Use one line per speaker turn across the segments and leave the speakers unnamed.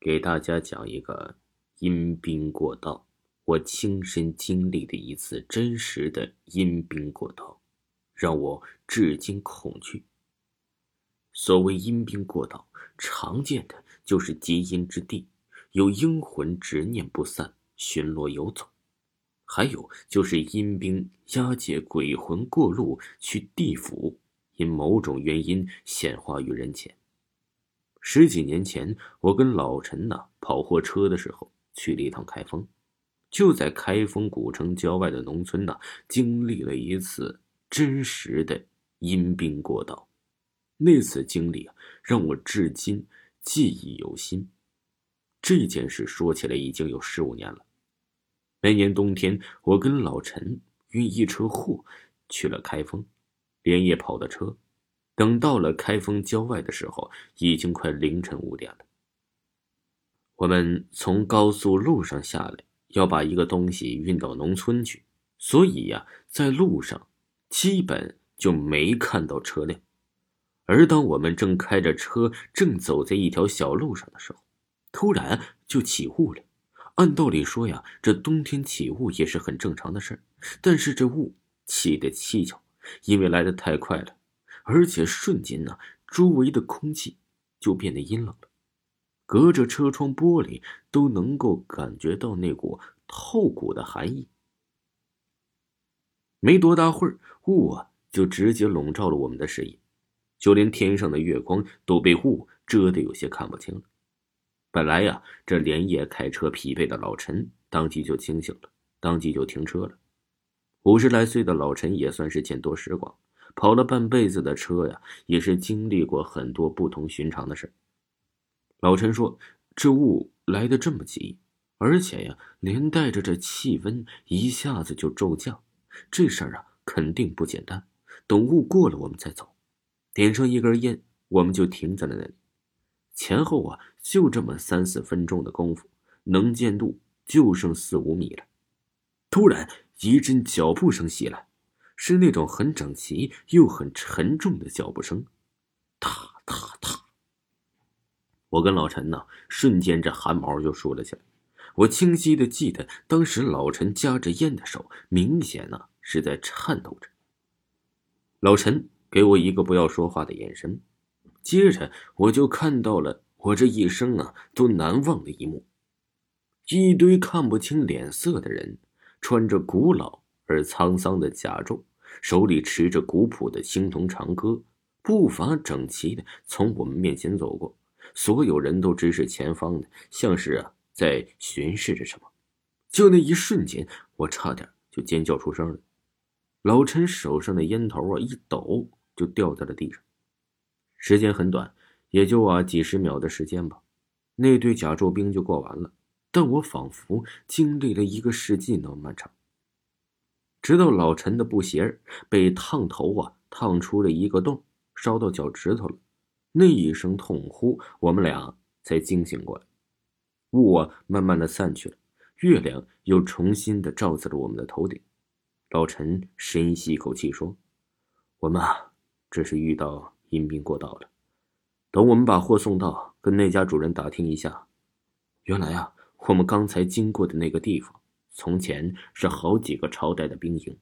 给大家讲一个阴兵过道，我亲身经历的一次真实的阴兵过道，让我至今恐惧。所谓阴兵过道，常见的就是极阴之地，有阴魂执念不散，巡逻游走；还有就是阴兵押解鬼魂过路去地府，因某种原因显化于人前。十几年前，我跟老陈呐跑货车的时候，去了一趟开封，就在开封古城郊外的农村呐，经历了一次真实的阴兵过道。那次经历啊，让我至今记忆犹新。这件事说起来已经有十五年了。那年冬天，我跟老陈运一车货去了开封，连夜跑的车。等到了开封郊外的时候，已经快凌晨五点了。我们从高速路上下来，要把一个东西运到农村去，所以呀，在路上基本就没看到车辆。而当我们正开着车，正走在一条小路上的时候，突然就起雾了。按道理说呀，这冬天起雾也是很正常的事但是这雾起的蹊跷，因为来的太快了。而且瞬间呢，周围的空气就变得阴冷了，隔着车窗玻璃都能够感觉到那股透骨的寒意。没多大会儿，雾啊就直接笼罩了我们的视野，就连天上的月光都被雾遮得有些看不清了。本来呀，这连夜开车疲惫的老陈当即就清醒了，当即就停车了。五十来岁的老陈也算是见多识广。跑了半辈子的车呀，也是经历过很多不同寻常的事老陈说：“这雾来的这么急，而且呀，连带着这气温一下子就骤降，这事儿啊，肯定不简单。等雾过了，我们再走。”点上一根烟，我们就停在了那里。前后啊，就这么三四分钟的功夫，能见度就剩四五米了。突然，一阵脚步声袭来。是那种很整齐又很沉重的脚步声，踏踏踏。我跟老陈呢，瞬间这汗毛就竖了起来。我清晰的记得，当时老陈夹着烟的手，明显呢是在颤抖着。老陈给我一个不要说话的眼神，接着我就看到了我这一生啊都难忘的一幕：一堆看不清脸色的人，穿着古老而沧桑的甲胄。手里持着古朴的青铜长戈，步伐整齐的从我们面前走过。所有人都直视前方的，像是啊在巡视着什么。就那一瞬间，我差点就尖叫出声了。老陈手上的烟头啊一抖，就掉在了地上。时间很短，也就啊几十秒的时间吧。那队甲胄兵就过完了，但我仿佛经历了一个世纪那么漫长。直到老陈的布鞋被烫头啊烫出了一个洞，烧到脚趾头了，那一声痛呼，我们俩才惊醒过来。雾啊慢慢的散去了，月亮又重新的照在了我们的头顶。老陈深吸一口气说：“我们啊，这是遇到阴兵过道了。等我们把货送到，跟那家主人打听一下，原来啊，我们刚才经过的那个地方。”从前是好几个朝代的兵营。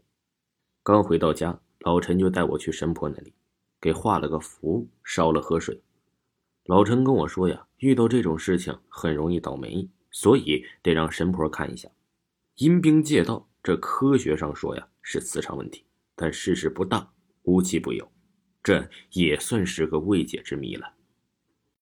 刚回到家，老陈就带我去神婆那里，给画了个符，烧了河水。老陈跟我说呀，遇到这种事情很容易倒霉，所以得让神婆看一下。阴兵借道，这科学上说呀是磁场问题，但事实不大，无奇不有，这也算是个未解之谜了。